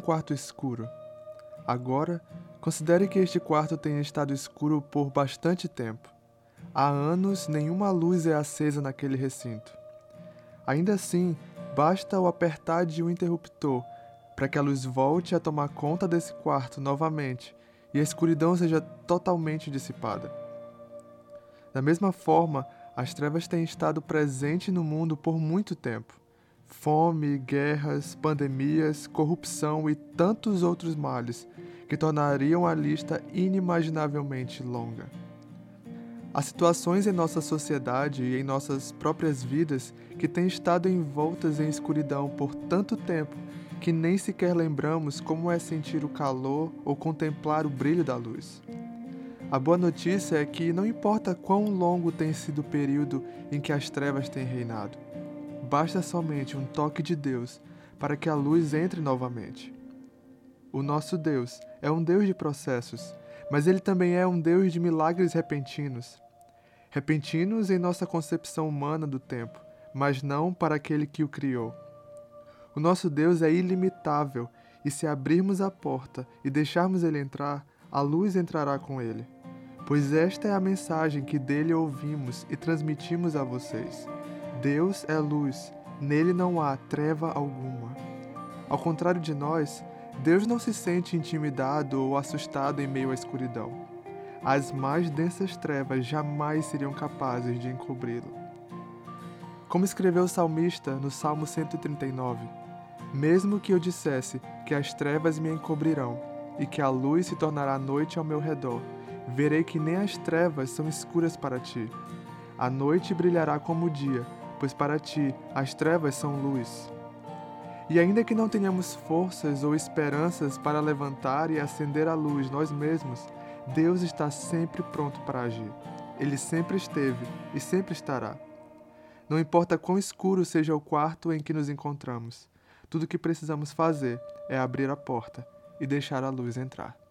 quarto escuro. Agora, considere que este quarto tenha estado escuro por bastante tempo. Há anos nenhuma luz é acesa naquele recinto. Ainda assim, basta o apertar de um interruptor para que a luz volte a tomar conta desse quarto novamente e a escuridão seja totalmente dissipada. Da mesma forma, as trevas têm estado presentes no mundo por muito tempo. Fome, guerras, pandemias, corrupção e tantos outros males que tornariam a lista inimaginavelmente longa. Há situações em nossa sociedade e em nossas próprias vidas que têm estado envoltas em escuridão por tanto tempo que nem sequer lembramos como é sentir o calor ou contemplar o brilho da luz. A boa notícia é que não importa quão longo tem sido o período em que as trevas têm reinado, basta somente um toque de Deus para que a luz entre novamente. O nosso Deus é um Deus de processos, mas ele também é um Deus de milagres repentinos. Repentinos em nossa concepção humana do tempo, mas não para aquele que o criou. O nosso Deus é ilimitável e se abrirmos a porta e deixarmos ele entrar, a luz entrará com ele. Pois esta é a mensagem que dele ouvimos e transmitimos a vocês. Deus é luz, nele não há treva alguma. Ao contrário de nós, Deus não se sente intimidado ou assustado em meio à escuridão. As mais densas trevas jamais seriam capazes de encobri-lo. Como escreveu o salmista no Salmo 139, mesmo que eu dissesse que as trevas me encobrirão e que a luz se tornará noite ao meu redor, verei que nem as trevas são escuras para ti. A noite brilhará como o dia, pois para ti as trevas são luz. E ainda que não tenhamos forças ou esperanças para levantar e acender a luz nós mesmos, Deus está sempre pronto para agir. Ele sempre esteve e sempre estará. Não importa quão escuro seja o quarto em que nos encontramos, tudo o que precisamos fazer é abrir a porta e deixar a luz entrar.